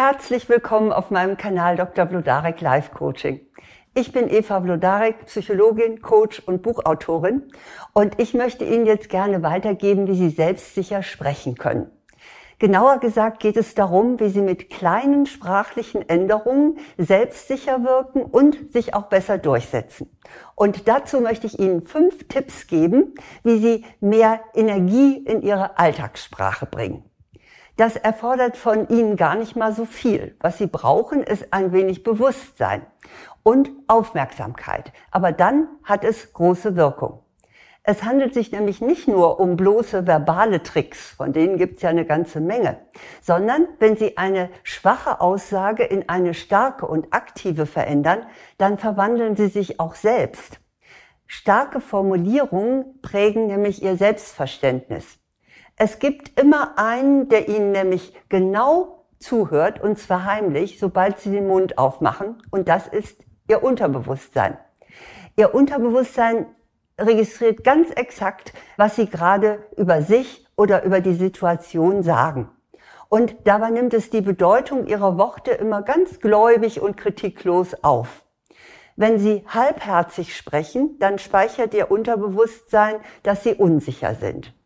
Herzlich willkommen auf meinem Kanal Dr. Blodarek Life Coaching. Ich bin Eva Blodarek, Psychologin, Coach und Buchautorin und ich möchte Ihnen jetzt gerne weitergeben, wie Sie selbstsicher sprechen können. Genauer gesagt geht es darum, wie Sie mit kleinen sprachlichen Änderungen selbstsicher wirken und sich auch besser durchsetzen. Und dazu möchte ich Ihnen fünf Tipps geben, wie Sie mehr Energie in Ihre Alltagssprache bringen. Das erfordert von Ihnen gar nicht mal so viel. Was Sie brauchen, ist ein wenig Bewusstsein und Aufmerksamkeit. Aber dann hat es große Wirkung. Es handelt sich nämlich nicht nur um bloße verbale Tricks, von denen gibt es ja eine ganze Menge, sondern wenn Sie eine schwache Aussage in eine starke und aktive verändern, dann verwandeln Sie sich auch selbst. Starke Formulierungen prägen nämlich Ihr Selbstverständnis. Es gibt immer einen, der Ihnen nämlich genau zuhört, und zwar heimlich, sobald Sie den Mund aufmachen, und das ist Ihr Unterbewusstsein. Ihr Unterbewusstsein registriert ganz exakt, was sie gerade über sich oder über die Situation sagen. Und dabei nimmt es die Bedeutung ihrer Worte immer ganz gläubig und kritiklos auf. Wenn Sie halbherzig sprechen, dann speichert Ihr Unterbewusstsein, dass Sie unsicher sind.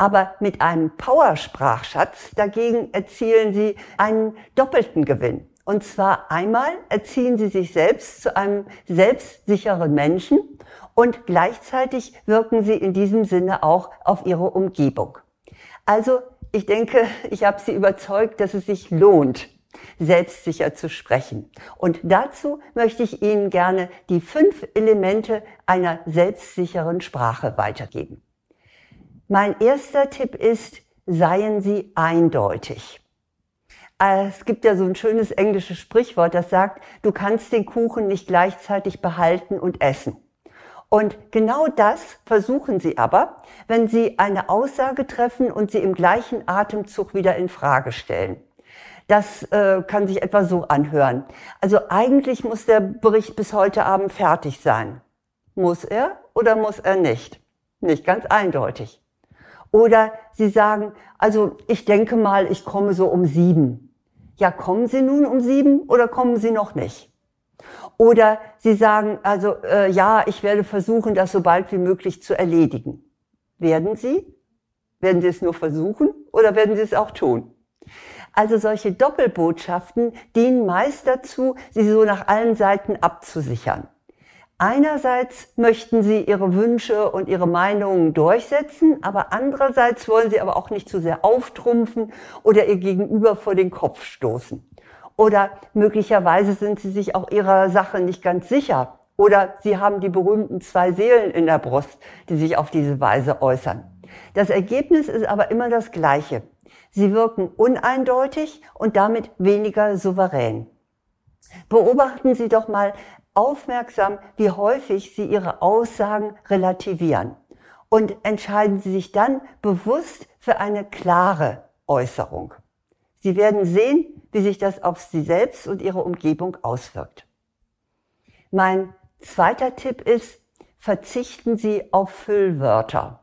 Aber mit einem Powersprachschatz dagegen erzielen Sie einen doppelten Gewinn. Und zwar einmal erziehen Sie sich selbst zu einem selbstsicheren Menschen und gleichzeitig wirken sie in diesem Sinne auch auf ihre Umgebung. Also ich denke, ich habe Sie überzeugt, dass es sich lohnt, selbstsicher zu sprechen. Und dazu möchte ich Ihnen gerne die fünf Elemente einer selbstsicheren Sprache weitergeben. Mein erster Tipp ist, seien Sie eindeutig. Es gibt ja so ein schönes englisches Sprichwort, das sagt, du kannst den Kuchen nicht gleichzeitig behalten und essen. Und genau das versuchen Sie aber, wenn Sie eine Aussage treffen und sie im gleichen Atemzug wieder in Frage stellen. Das äh, kann sich etwa so anhören. Also eigentlich muss der Bericht bis heute Abend fertig sein. Muss er oder muss er nicht? Nicht ganz eindeutig. Oder Sie sagen, also ich denke mal, ich komme so um sieben. Ja, kommen Sie nun um sieben oder kommen Sie noch nicht? Oder Sie sagen, also äh, ja, ich werde versuchen, das so bald wie möglich zu erledigen. Werden Sie? Werden Sie es nur versuchen oder werden Sie es auch tun? Also solche Doppelbotschaften dienen meist dazu, sie so nach allen Seiten abzusichern. Einerseits möchten sie ihre Wünsche und ihre Meinungen durchsetzen, aber andererseits wollen sie aber auch nicht zu sehr auftrumpfen oder ihr Gegenüber vor den Kopf stoßen. Oder möglicherweise sind sie sich auch ihrer Sache nicht ganz sicher. Oder sie haben die berühmten zwei Seelen in der Brust, die sich auf diese Weise äußern. Das Ergebnis ist aber immer das gleiche. Sie wirken uneindeutig und damit weniger souverän. Beobachten Sie doch mal aufmerksam, wie häufig Sie Ihre Aussagen relativieren und entscheiden Sie sich dann bewusst für eine klare Äußerung. Sie werden sehen, wie sich das auf Sie selbst und Ihre Umgebung auswirkt. Mein zweiter Tipp ist, verzichten Sie auf Füllwörter.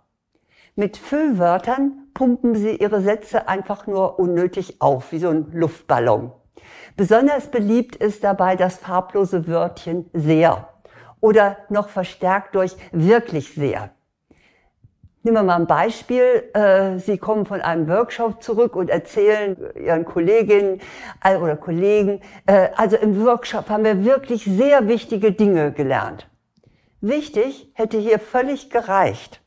Mit Füllwörtern pumpen Sie Ihre Sätze einfach nur unnötig auf, wie so ein Luftballon. Besonders beliebt ist dabei das farblose Wörtchen sehr oder noch verstärkt durch wirklich sehr. Nehmen wir mal ein Beispiel. Äh, Sie kommen von einem Workshop zurück und erzählen Ihren Kolleginnen äh, oder Kollegen, äh, also im Workshop haben wir wirklich sehr wichtige Dinge gelernt. Wichtig hätte hier völlig gereicht.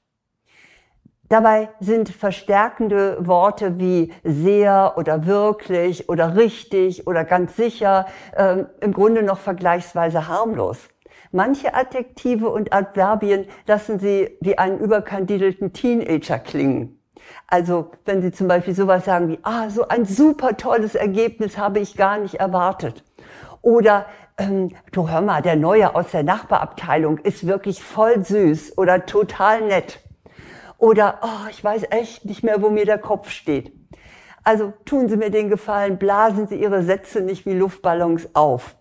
Dabei sind verstärkende Worte wie sehr oder wirklich oder richtig oder ganz sicher im Grunde noch vergleichsweise harmlos. Manche Adjektive und Adverbien lassen Sie wie einen überkandidelten Teenager klingen. Also wenn Sie zum Beispiel sowas sagen wie, ah, so ein super tolles Ergebnis habe ich gar nicht erwartet. Oder, ähm, du hör mal, der Neue aus der Nachbarabteilung ist wirklich voll süß oder total nett. Oder, oh, ich weiß echt nicht mehr, wo mir der Kopf steht. Also tun Sie mir den Gefallen, blasen Sie Ihre Sätze nicht wie Luftballons auf.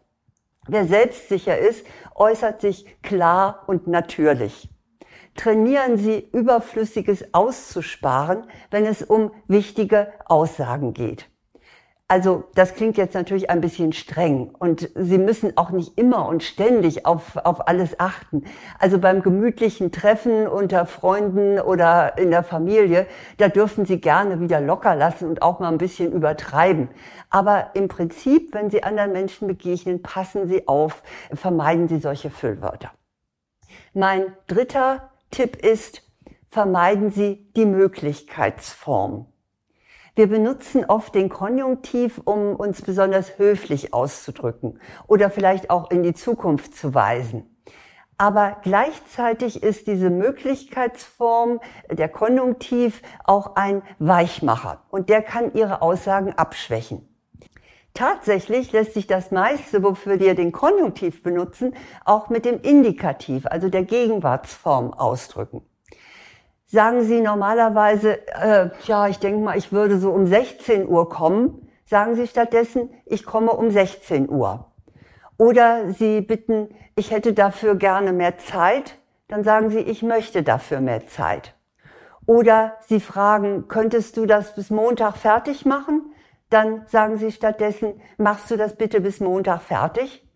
Wer selbstsicher ist, äußert sich klar und natürlich. Trainieren Sie, Überflüssiges auszusparen, wenn es um wichtige Aussagen geht. Also das klingt jetzt natürlich ein bisschen streng und Sie müssen auch nicht immer und ständig auf, auf alles achten. Also beim gemütlichen Treffen unter Freunden oder in der Familie, da dürfen Sie gerne wieder locker lassen und auch mal ein bisschen übertreiben. Aber im Prinzip, wenn Sie anderen Menschen begegnen, passen Sie auf, vermeiden Sie solche Füllwörter. Mein dritter Tipp ist, vermeiden Sie die Möglichkeitsform. Wir benutzen oft den Konjunktiv, um uns besonders höflich auszudrücken oder vielleicht auch in die Zukunft zu weisen. Aber gleichzeitig ist diese Möglichkeitsform, der Konjunktiv, auch ein Weichmacher und der kann Ihre Aussagen abschwächen. Tatsächlich lässt sich das meiste, wofür wir den Konjunktiv benutzen, auch mit dem Indikativ, also der Gegenwartsform ausdrücken sagen Sie normalerweise, äh, ja, ich denke mal, ich würde so um 16 Uhr kommen, sagen Sie stattdessen, ich komme um 16 Uhr. Oder Sie bitten, ich hätte dafür gerne mehr Zeit, dann sagen Sie, ich möchte dafür mehr Zeit. Oder Sie fragen, könntest du das bis Montag fertig machen? Dann sagen Sie stattdessen, machst du das bitte bis Montag fertig?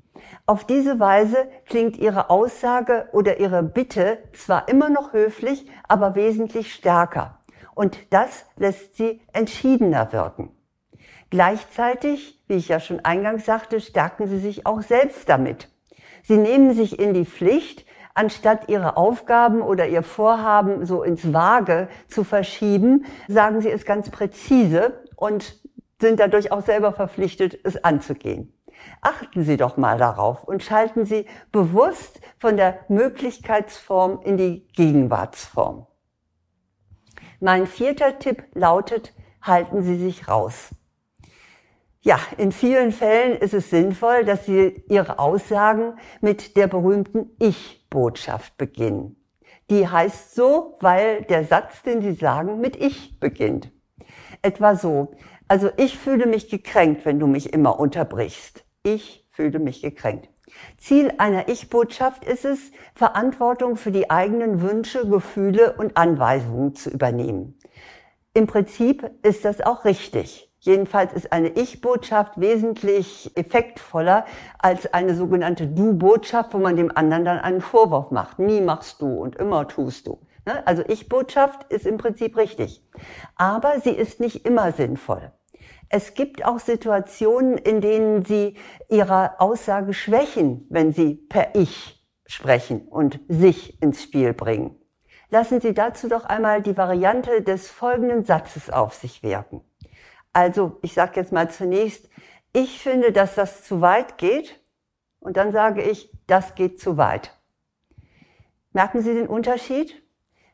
Auf diese Weise klingt Ihre Aussage oder Ihre Bitte zwar immer noch höflich, aber wesentlich stärker. Und das lässt Sie entschiedener wirken. Gleichzeitig, wie ich ja schon eingangs sagte, stärken Sie sich auch selbst damit. Sie nehmen sich in die Pflicht, anstatt Ihre Aufgaben oder Ihr Vorhaben so ins Vage zu verschieben, sagen Sie es ganz präzise und sind dadurch auch selber verpflichtet, es anzugehen. Achten Sie doch mal darauf und schalten Sie bewusst von der Möglichkeitsform in die Gegenwartsform. Mein vierter Tipp lautet, halten Sie sich raus. Ja, in vielen Fällen ist es sinnvoll, dass Sie Ihre Aussagen mit der berühmten Ich-Botschaft beginnen. Die heißt so, weil der Satz, den Sie sagen, mit Ich beginnt. Etwa so. Also ich fühle mich gekränkt, wenn du mich immer unterbrichst. Ich fühle mich gekränkt. Ziel einer Ich-Botschaft ist es, Verantwortung für die eigenen Wünsche, Gefühle und Anweisungen zu übernehmen. Im Prinzip ist das auch richtig. Jedenfalls ist eine Ich-Botschaft wesentlich effektvoller als eine sogenannte Du-Botschaft, wo man dem anderen dann einen Vorwurf macht. Nie machst du und immer tust du. Ne? Also Ich-Botschaft ist im Prinzip richtig. Aber sie ist nicht immer sinnvoll. Es gibt auch Situationen, in denen Sie Ihre Aussage schwächen, wenn Sie per Ich sprechen und sich ins Spiel bringen. Lassen Sie dazu doch einmal die Variante des folgenden Satzes auf sich wirken. Also, ich sage jetzt mal zunächst, ich finde, dass das zu weit geht und dann sage ich, das geht zu weit. Merken Sie den Unterschied?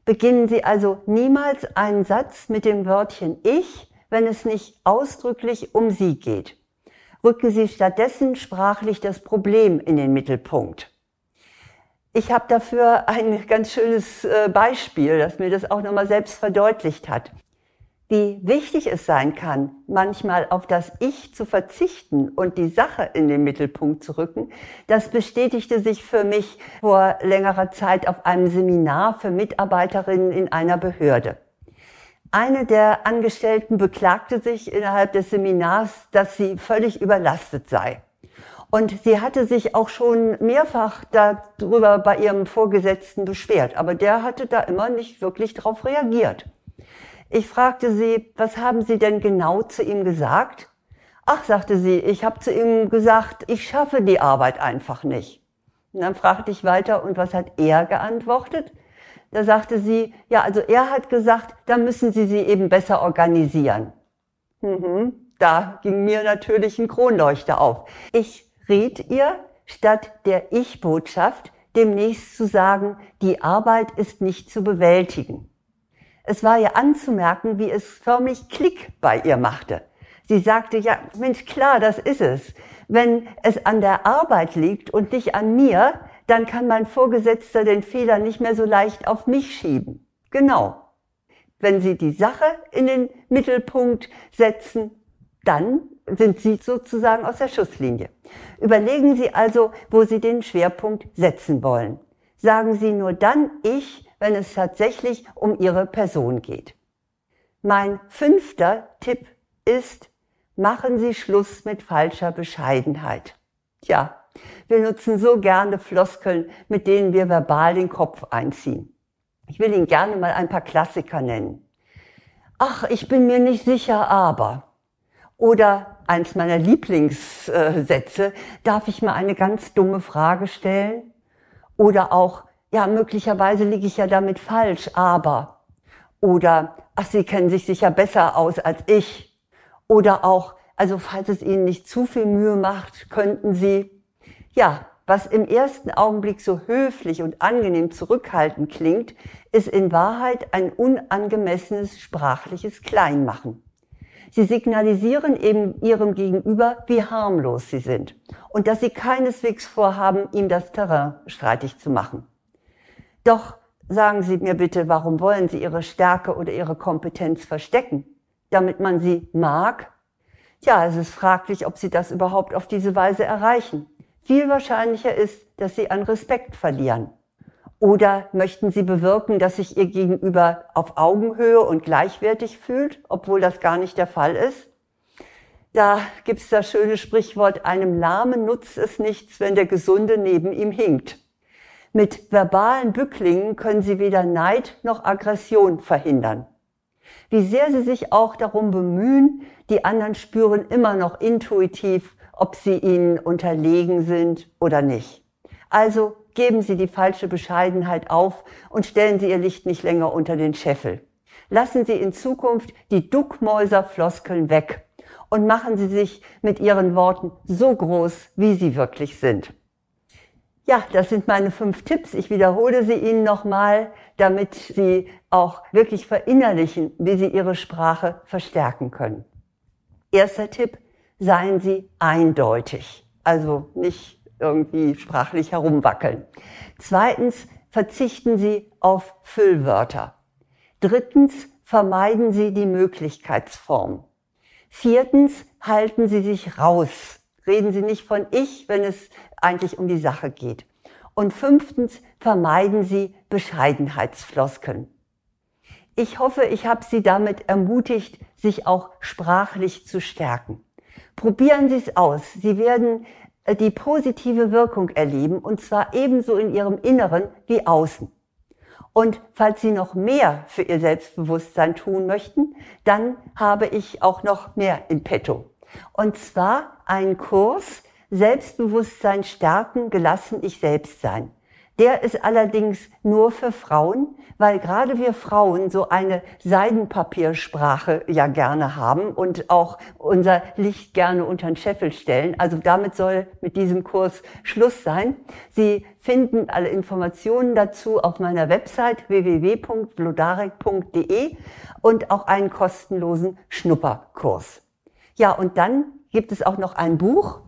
Beginnen Sie also niemals einen Satz mit dem Wörtchen ich, wenn es nicht ausdrücklich um sie geht. Rücken Sie stattdessen sprachlich das Problem in den Mittelpunkt. Ich habe dafür ein ganz schönes äh, Beispiel, das mir das auch nochmal selbst verdeutlicht hat. Wie wichtig es sein kann, manchmal auf das Ich zu verzichten und die Sache in den Mittelpunkt zu rücken, das bestätigte sich für mich vor längerer Zeit auf einem Seminar für Mitarbeiterinnen in einer Behörde. Eine der Angestellten beklagte sich innerhalb des Seminars, dass sie völlig überlastet sei. Und sie hatte sich auch schon mehrfach darüber bei ihrem Vorgesetzten beschwert, aber der hatte da immer nicht wirklich darauf reagiert. Ich fragte sie, was haben Sie denn genau zu ihm gesagt? Ach, sagte sie, ich habe zu ihm gesagt, ich schaffe die Arbeit einfach nicht. Und dann fragte ich weiter, und was hat er geantwortet? Da sagte sie, ja, also er hat gesagt, da müssen Sie sie eben besser organisieren. Mhm, da ging mir natürlich ein Kronleuchter auf. Ich riet ihr, statt der Ich-Botschaft demnächst zu sagen, die Arbeit ist nicht zu bewältigen. Es war ihr anzumerken, wie es förmlich Klick bei ihr machte. Sie sagte, ja, Mensch, klar, das ist es. Wenn es an der Arbeit liegt und nicht an mir, dann kann mein Vorgesetzter den Fehler nicht mehr so leicht auf mich schieben. Genau. Wenn Sie die Sache in den Mittelpunkt setzen, dann sind Sie sozusagen aus der Schusslinie. Überlegen Sie also, wo Sie den Schwerpunkt setzen wollen. Sagen Sie nur dann ich, wenn es tatsächlich um Ihre Person geht. Mein fünfter Tipp ist, machen Sie Schluss mit falscher Bescheidenheit. Tja, wir nutzen so gerne Floskeln, mit denen wir verbal den Kopf einziehen. Ich will Ihnen gerne mal ein paar Klassiker nennen. Ach, ich bin mir nicht sicher, aber. Oder eins meiner Lieblingssätze, darf ich mal eine ganz dumme Frage stellen? Oder auch, ja, möglicherweise liege ich ja damit falsch, aber. Oder, ach, Sie kennen sich sicher besser aus als ich. Oder auch, also falls es Ihnen nicht zu viel Mühe macht, könnten Sie, ja, was im ersten Augenblick so höflich und angenehm zurückhaltend klingt, ist in Wahrheit ein unangemessenes sprachliches Kleinmachen. Sie signalisieren eben ihrem Gegenüber, wie harmlos sie sind und dass sie keineswegs vorhaben, ihm das Terrain streitig zu machen. Doch sagen Sie mir bitte, warum wollen Sie Ihre Stärke oder Ihre Kompetenz verstecken? Damit man sie mag? Tja, es ist fraglich, ob Sie das überhaupt auf diese Weise erreichen. Viel wahrscheinlicher ist, dass Sie an Respekt verlieren. Oder möchten Sie bewirken, dass sich Ihr Gegenüber auf Augenhöhe und gleichwertig fühlt, obwohl das gar nicht der Fall ist? Da gibt's das schöne Sprichwort, einem Lahmen nutzt es nichts, wenn der Gesunde neben ihm hinkt. Mit verbalen Bücklingen können Sie weder Neid noch Aggression verhindern. Wie sehr Sie sich auch darum bemühen, die anderen spüren immer noch intuitiv, ob Sie ihnen unterlegen sind oder nicht. Also Geben Sie die falsche Bescheidenheit auf und stellen Sie Ihr Licht nicht länger unter den Scheffel. Lassen Sie in Zukunft die Duckmäuserfloskeln weg und machen Sie sich mit Ihren Worten so groß, wie sie wirklich sind. Ja, das sind meine fünf Tipps. Ich wiederhole sie Ihnen nochmal, damit Sie auch wirklich verinnerlichen, wie Sie Ihre Sprache verstärken können. Erster Tipp, seien Sie eindeutig. Also nicht irgendwie sprachlich herumwackeln. Zweitens, verzichten Sie auf Füllwörter. Drittens, vermeiden Sie die Möglichkeitsform. Viertens, halten Sie sich raus. Reden Sie nicht von ich, wenn es eigentlich um die Sache geht. Und fünftens, vermeiden Sie Bescheidenheitsfloskeln. Ich hoffe, ich habe Sie damit ermutigt, sich auch sprachlich zu stärken. Probieren Sie es aus. Sie werden äh, die positive Wirkung erleben, und zwar ebenso in ihrem Inneren wie außen. Und falls Sie noch mehr für Ihr Selbstbewusstsein tun möchten, dann habe ich auch noch mehr in petto. Und zwar einen Kurs Selbstbewusstsein stärken, gelassen ich selbst sein. Der ist allerdings nur für Frauen, weil gerade wir Frauen so eine Seidenpapiersprache ja gerne haben und auch unser Licht gerne unter den Scheffel stellen. Also damit soll mit diesem Kurs Schluss sein. Sie finden alle Informationen dazu auf meiner Website www.vlodarek.de und auch einen kostenlosen Schnupperkurs. Ja, und dann gibt es auch noch ein Buch,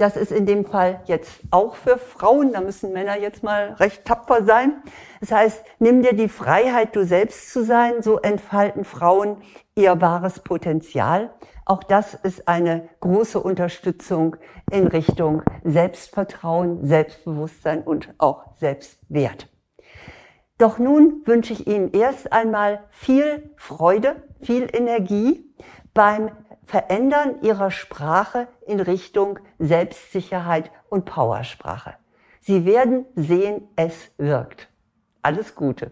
das ist in dem Fall jetzt auch für Frauen. Da müssen Männer jetzt mal recht tapfer sein. Das heißt, nimm dir die Freiheit, du selbst zu sein. So entfalten Frauen ihr wahres Potenzial. Auch das ist eine große Unterstützung in Richtung Selbstvertrauen, Selbstbewusstsein und auch Selbstwert. Doch nun wünsche ich Ihnen erst einmal viel Freude, viel Energie beim Verändern ihrer Sprache in Richtung Selbstsicherheit und Powersprache. Sie werden sehen, es wirkt. Alles Gute.